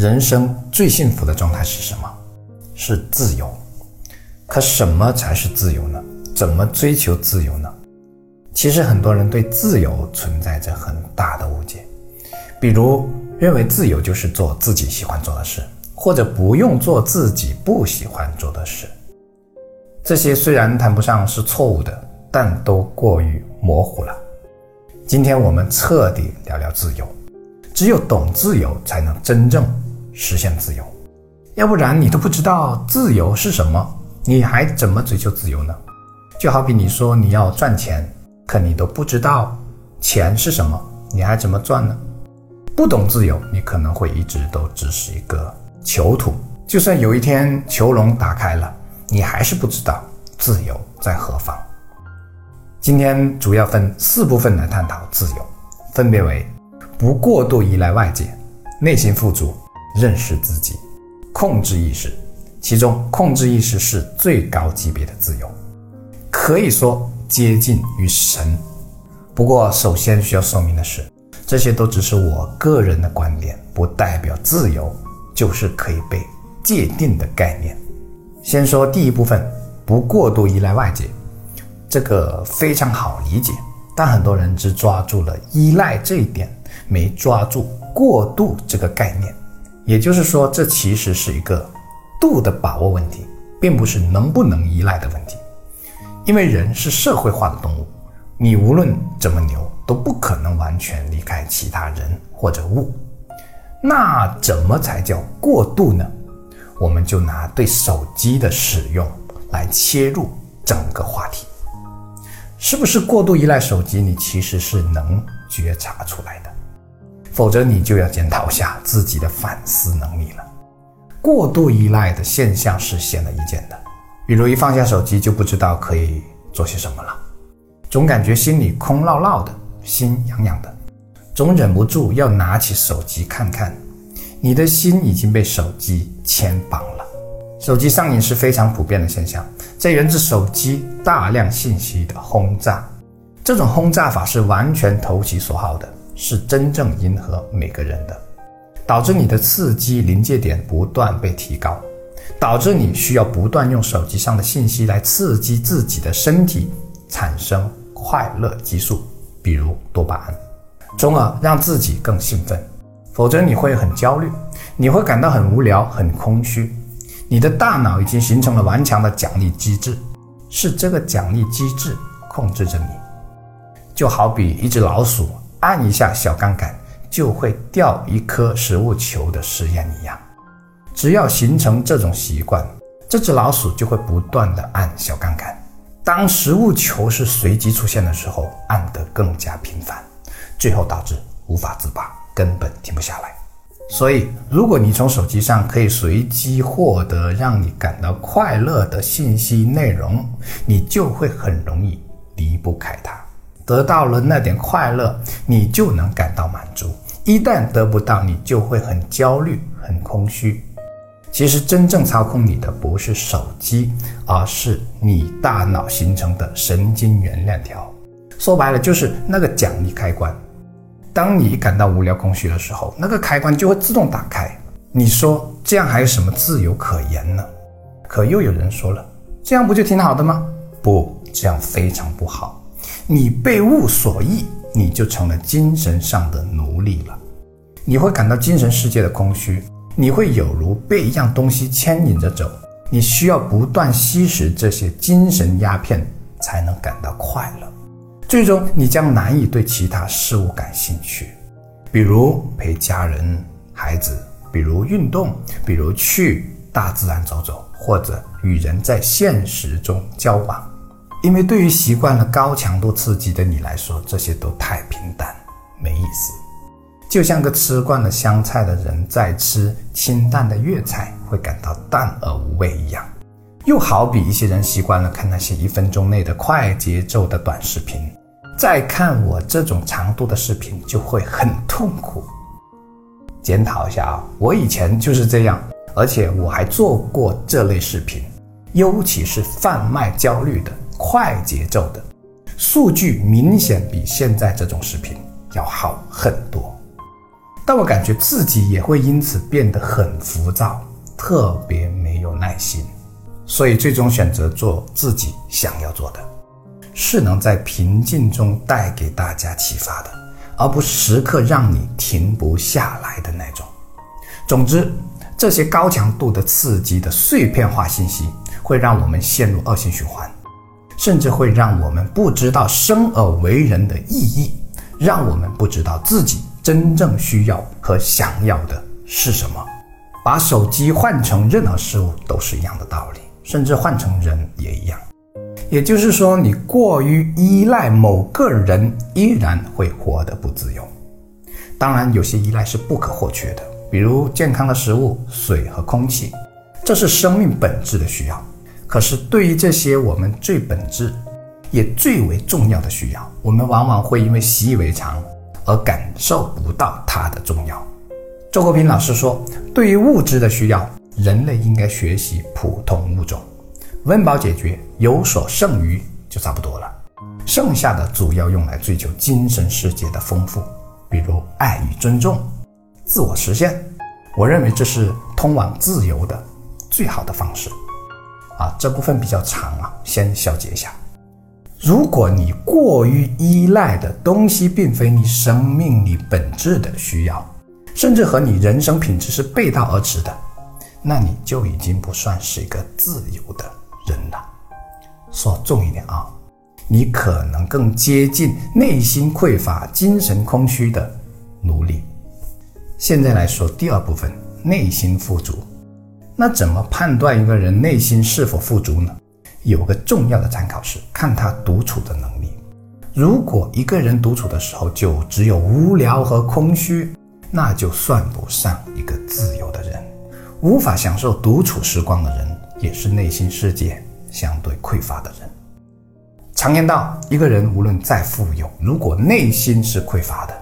人生最幸福的状态是什么？是自由。可什么才是自由呢？怎么追求自由呢？其实很多人对自由存在着很大的误解，比如认为自由就是做自己喜欢做的事，或者不用做自己不喜欢做的事。这些虽然谈不上是错误的，但都过于模糊了。今天我们彻底聊聊自由。只有懂自由，才能真正实现自由。要不然你都不知道自由是什么，你还怎么追求自由呢？就好比你说你要赚钱，可你都不知道钱是什么，你还怎么赚呢？不懂自由，你可能会一直都只是一个囚徒。就算有一天囚笼打开了，你还是不知道自由在何方。今天主要分四部分来探讨自由，分别为。不过度依赖外界，内心富足，认识自己，控制意识。其中，控制意识是最高级别的自由，可以说接近于神。不过，首先需要说明的是，这些都只是我个人的观点，不代表自由就是可以被界定的概念。先说第一部分，不过度依赖外界，这个非常好理解，但很多人只抓住了依赖这一点。没抓住过度这个概念，也就是说，这其实是一个度的把握问题，并不是能不能依赖的问题。因为人是社会化的动物，你无论怎么牛，都不可能完全离开其他人或者物。那怎么才叫过度呢？我们就拿对手机的使用来切入整个话题，是不是过度依赖手机？你其实是能觉察出来的。否则，你就要检讨下自己的反思能力了。过度依赖的现象是显而易见的，比如一放下手机就不知道可以做些什么了，总感觉心里空落落的，心痒痒的，总忍不住要拿起手机看看。你的心已经被手机牵绑了。手机上瘾是非常普遍的现象，这源自手机大量信息的轰炸，这种轰炸法是完全投其所好的。是真正迎合每个人的，导致你的刺激临界点不断被提高，导致你需要不断用手机上的信息来刺激自己的身体产生快乐激素，比如多巴胺，从而让自己更兴奋。否则你会很焦虑，你会感到很无聊、很空虚。你的大脑已经形成了顽强的奖励机制，是这个奖励机制控制着你，就好比一只老鼠。按一下小杠杆，就会掉一颗食物球的实验一样。只要形成这种习惯，这只老鼠就会不断的按小杠杆。当食物球是随机出现的时候，按得更加频繁，最后导致无法自拔，根本停不下来。所以，如果你从手机上可以随机获得让你感到快乐的信息内容，你就会很容易离不开它。得到了那点快乐，你就能感到满足；一旦得不到，你就会很焦虑、很空虚。其实，真正操控你的不是手机，而是你大脑形成的神经元链条。说白了，就是那个奖励开关。当你感到无聊、空虚的时候，那个开关就会自动打开。你说这样还有什么自由可言呢？可又有人说了，这样不就挺好的吗？不，这样非常不好。你被物所役，你就成了精神上的奴隶了。你会感到精神世界的空虚，你会有如被一样东西牵引着走。你需要不断吸食这些精神鸦片，才能感到快乐。最终，你将难以对其他事物感兴趣，比如陪家人、孩子，比如运动，比如去大自然走走，或者与人在现实中交往。因为对于习惯了高强度刺激的你来说，这些都太平淡，没意思。就像个吃惯了香菜的人在吃清淡的粤菜会感到淡而无味一样，又好比一些人习惯了看那些一分钟内的快节奏的短视频，再看我这种长度的视频就会很痛苦。检讨一下啊，我以前就是这样，而且我还做过这类视频，尤其是贩卖焦虑的。快节奏的数据明显比现在这种视频要好很多。但我感觉自己也会因此变得很浮躁，特别没有耐心，所以最终选择做自己想要做的，是能在平静中带给大家启发的，而不时刻让你停不下来的那种。总之，这些高强度的刺激的碎片化信息会让我们陷入恶性循环，甚至会让我们不知道生而为人的意义，让我们不知道自己。真正需要和想要的是什么？把手机换成任何事物都是一样的道理，甚至换成人也一样。也就是说，你过于依赖某个人，依然会活得不自由。当然，有些依赖是不可或缺的，比如健康的食物、水和空气，这是生命本质的需要。可是，对于这些我们最本质也最为重要的需要，我们往往会因为习以为常。而感受不到它的重要。周国平老师说：“对于物质的需要，人类应该学习普通物种，温饱解决，有所剩余就差不多了。剩下的主要用来追求精神世界的丰富，比如爱与尊重、自我实现。我认为这是通往自由的最好的方式。”啊，这部分比较长啊，先小结一下。如果你过于依赖的东西并非你生命里本质的需要，甚至和你人生品质是背道而驰的，那你就已经不算是一个自由的人了。说重一点啊，你可能更接近内心匮乏、精神空虚的奴隶。现在来说第二部分，内心富足。那怎么判断一个人内心是否富足呢？有个重要的参考是看他独处的能力。如果一个人独处的时候就只有无聊和空虚，那就算不上一个自由的人。无法享受独处时光的人，也是内心世界相对匮乏的人。常言道，一个人无论再富有，如果内心是匮乏的，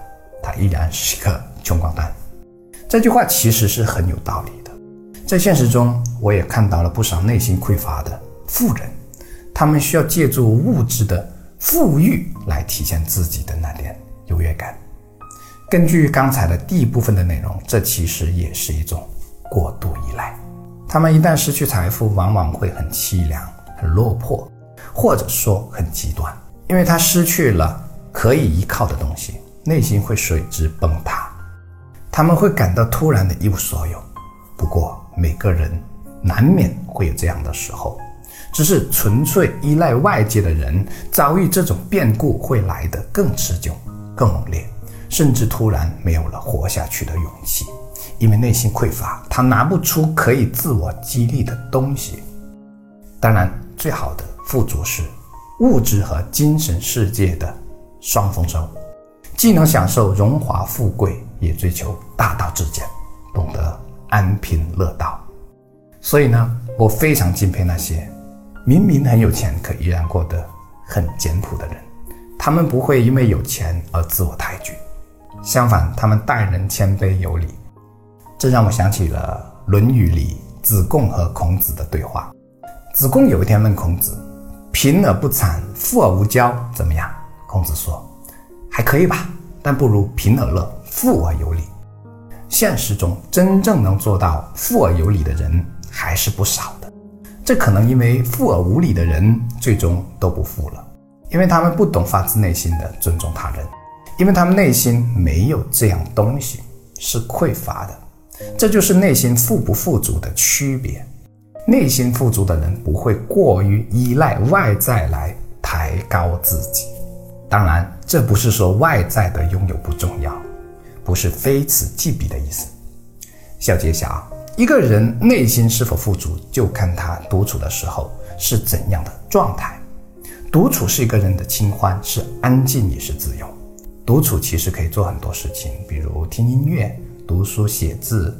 他依然是个穷光蛋。这句话其实是很有道理。在现实中，我也看到了不少内心匮乏的。富人，他们需要借助物质的富裕来体现自己的那点优越感。根据刚才的第一部分的内容，这其实也是一种过度依赖。他们一旦失去财富，往往会很凄凉、很落魄，或者说很极端，因为他失去了可以依靠的东西，内心会随之崩塌。他们会感到突然的一无所有。不过，每个人难免会有这样的时候。只是纯粹依赖外界的人，遭遇这种变故会来得更持久、更猛烈，甚至突然没有了活下去的勇气，因为内心匮乏，他拿不出可以自我激励的东西。当然，最好的富足是物质和精神世界的双丰收，既能享受荣华富贵，也追求大道至简，懂得安贫乐道。所以呢，我非常敬佩那些。明明很有钱，可依然过得很简朴的人，他们不会因为有钱而自我抬举，相反，他们待人谦卑有礼。这让我想起了《论语》里子贡和孔子的对话。子贡有一天问孔子：“贫而不谄，富而无骄，怎么样？”孔子说：“还可以吧，但不如贫而乐，富而有礼。”现实中，真正能做到富而有礼的人还是不少的。这可能因为富而无礼的人最终都不富了，因为他们不懂发自内心的尊重他人，因为他们内心没有这样东西，是匮乏的。这就是内心富不富足的区别。内心富足的人不会过于依赖外在来抬高自己。当然，这不是说外在的拥有不重要，不是非此即彼的意思。小揭晓。一个人内心是否富足，就看他独处的时候是怎样的状态。独处是一个人的清欢，是安静也是自由。独处其实可以做很多事情，比如听音乐、读书写字、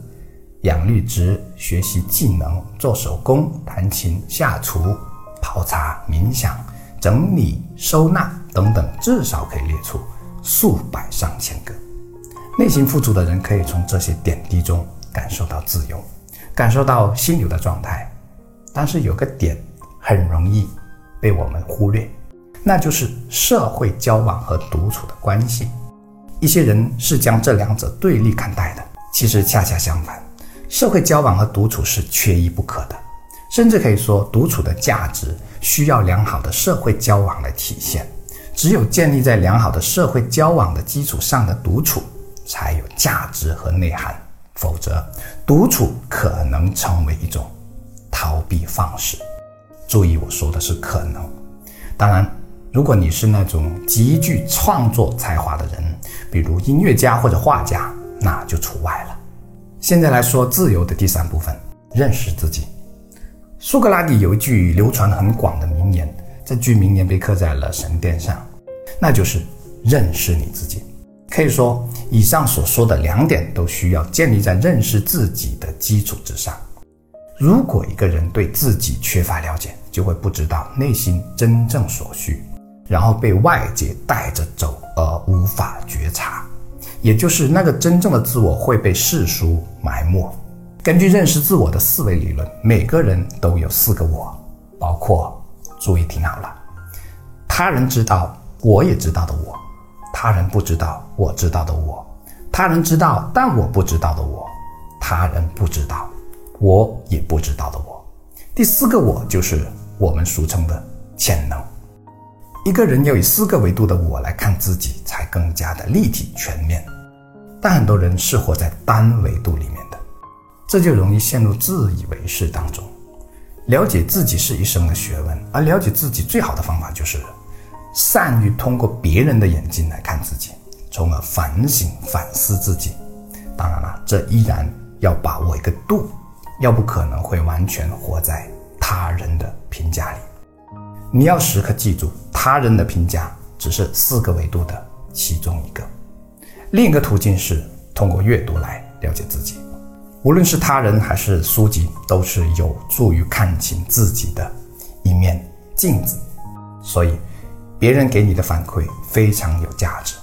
养绿植、学习技能、做手工、弹琴、下厨、泡茶、冥想、整理收纳等等，至少可以列出数百上千个。内心富足的人可以从这些点滴中。感受到自由，感受到心流的状态，但是有个点很容易被我们忽略，那就是社会交往和独处的关系。一些人是将这两者对立看待的，其实恰恰相反，社会交往和独处是缺一不可的，甚至可以说，独处的价值需要良好的社会交往来体现。只有建立在良好的社会交往的基础上的独处，才有价值和内涵，否则，独处可能成为一种逃避方式。注意，我说的是可能。当然，如果你是那种极具创作才华的人，比如音乐家或者画家，那就除外了。现在来说自由的第三部分，认识自己。苏格拉底有一句流传很广的名言，这句名言被刻在了神殿上。那就是认识你自己。可以说，以上所说的两点都需要建立在认识自己的基础之上。如果一个人对自己缺乏了解，就会不知道内心真正所需，然后被外界带着走而无法觉察，也就是那个真正的自我会被世俗埋没。根据认识自我的思维理论，每个人都有四个我，包括，注意听好了，他人知道。我也知道的我，他人不知道我知道的我，他人知道但我不知道的我，他人不知道我也不知道的我。第四个我就是我们俗称的潜能。一个人要以四个维度的我来看自己，才更加的立体全面。但很多人是活在单维度里面的，这就容易陷入自以为是当中。了解自己是一生的学问，而了解自己最好的方法就是。善于通过别人的眼睛来看自己，从而反省反思自己。当然了，这依然要把握一个度，要不可能会完全活在他人的评价里。你要时刻记住，他人的评价只是四个维度的其中一个。另一个途径是通过阅读来了解自己，无论是他人还是书籍，都是有助于看清自己的一面镜子。所以。别人给你的反馈非常有价值。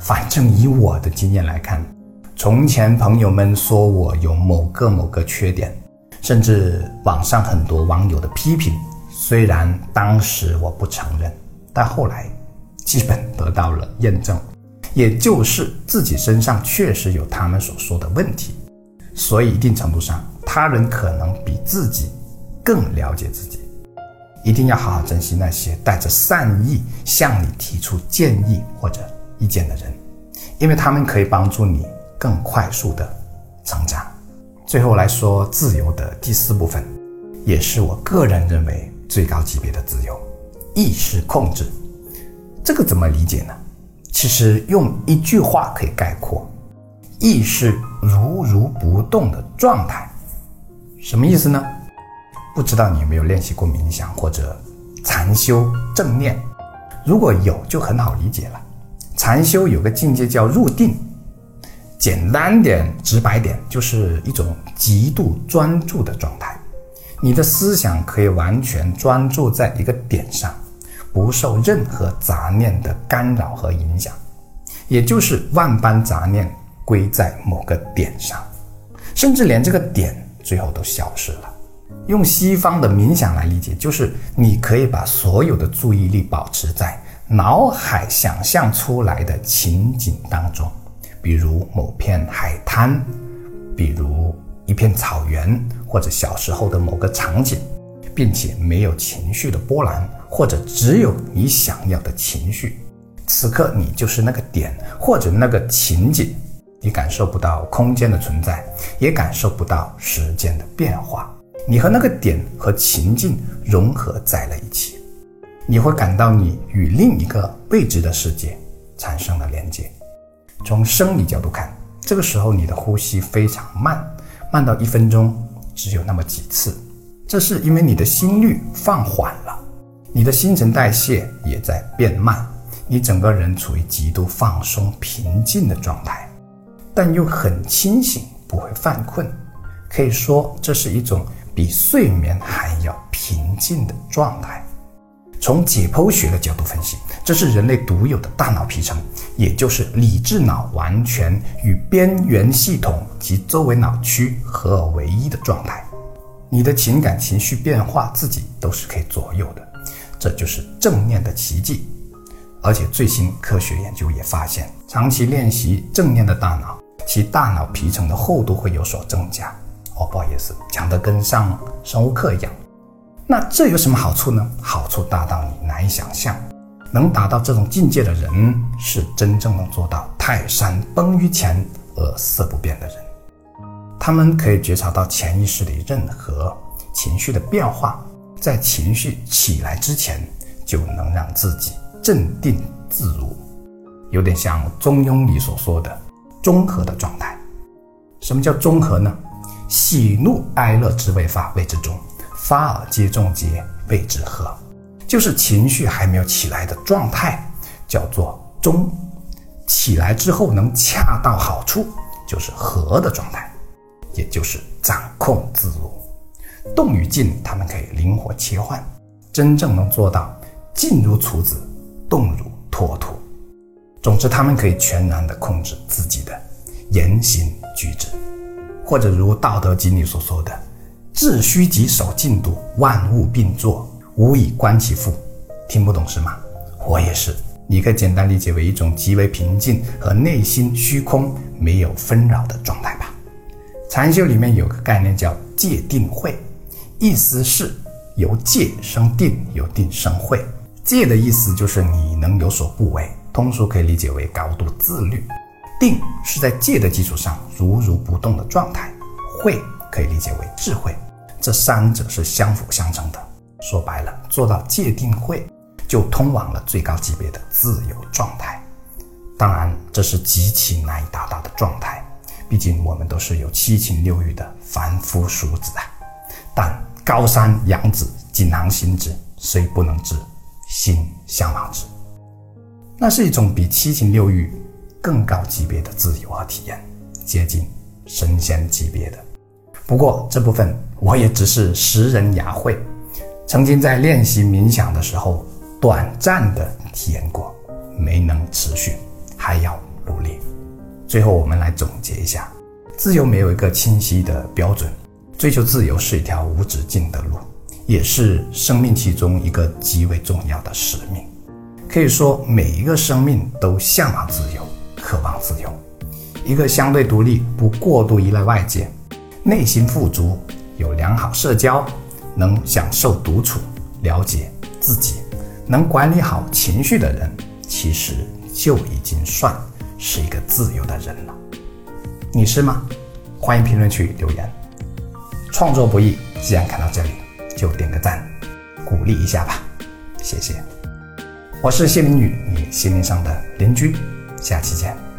反正以我的经验来看，从前朋友们说我有某个某个缺点，甚至网上很多网友的批评，虽然当时我不承认，但后来基本得到了验证，也就是自己身上确实有他们所说的问题。所以一定程度上，他人可能比自己更了解自己。一定要好好珍惜那些带着善意向你提出建议或者意见的人，因为他们可以帮助你更快速的成长。最后来说，自由的第四部分，也是我个人认为最高级别的自由——意识控制。这个怎么理解呢？其实用一句话可以概括：意识如如不动的状态。什么意思呢？不知道你有没有练习过冥想或者禅修正念？如果有，就很好理解了。禅修有个境界叫入定，简单点、直白点，就是一种极度专注的状态。你的思想可以完全专注在一个点上，不受任何杂念的干扰和影响，也就是万般杂念归在某个点上，甚至连这个点最后都消失了。用西方的冥想来理解，就是你可以把所有的注意力保持在脑海想象出来的情景当中，比如某片海滩，比如一片草原，或者小时候的某个场景，并且没有情绪的波澜，或者只有你想要的情绪。此刻你就是那个点，或者那个情景，你感受不到空间的存在，也感受不到时间的变化。你和那个点和情境融合在了一起，你会感到你与另一个未知的世界产生了连接。从生理角度看，这个时候你的呼吸非常慢，慢到一分钟只有那么几次。这是因为你的心率放缓了，你的新陈代谢也在变慢，你整个人处于极度放松、平静的状态，但又很清醒，不会犯困。可以说，这是一种。比睡眠还要平静的状态。从解剖学的角度分析，这是人类独有的大脑皮层，也就是理智脑完全与边缘系统及周围脑区合二为一的状态。你的情感情绪变化，自己都是可以左右的，这就是正念的奇迹。而且最新科学研究也发现，长期练习正念的大脑，其大脑皮层的厚度会有所增加。哦，不好意思，讲的跟上生物课一样。那这有什么好处呢？好处大到你难以想象。能达到这种境界的人，是真正能做到泰山崩于前而色不变的人。他们可以觉察到潜意识里任何情绪的变化，在情绪起来之前，就能让自己镇定自如，有点像《中庸》里所说的中和的状态。什么叫中和呢？喜怒哀乐之未发，谓之中；发而皆中节，谓之和。就是情绪还没有起来的状态，叫做中；起来之后能恰到好处，就是和的状态，也就是掌控自如。动与静，他们可以灵活切换，真正能做到静如处子，动如脱兔。总之，他们可以全然的控制自己的言行举止。或者如《道德经》里所说的“致虚极，守静笃，万物并作，无以观其复”，听不懂是吗？我也是。你可以简单理解为一种极为平静和内心虚空没有纷扰的状态吧。禅修里面有个概念叫戒定慧，意思是由戒生定，由定生慧。戒的意思就是你能有所不为，通俗可以理解为高度自律。定是在戒的基础上如如不动的状态，慧可以理解为智慧，这三者是相辅相成的。说白了，做到戒定慧，就通往了最高级别的自由状态。当然，这是极其难以达到的状态，毕竟我们都是有七情六欲的凡夫俗子啊。但高山仰止，景行行止，虽不能至，心向往之。那是一种比七情六欲。更高级别的自由和体验，接近神仙级别的。不过这部分我也只是识人牙慧，曾经在练习冥想的时候短暂的体验过，没能持续，还要努力。最后我们来总结一下：自由没有一个清晰的标准，追求自由是一条无止境的路，也是生命其中一个极为重要的使命。可以说，每一个生命都向往自由。渴望自由，一个相对独立、不过度依赖外界、内心富足、有良好社交、能享受独处、了解自己、能管理好情绪的人，其实就已经算是一个自由的人了。你是吗？欢迎评论区留言。创作不易，既然看到这里，就点个赞，鼓励一下吧。谢谢。我是谢明宇，你心灵上的邻居。下期见。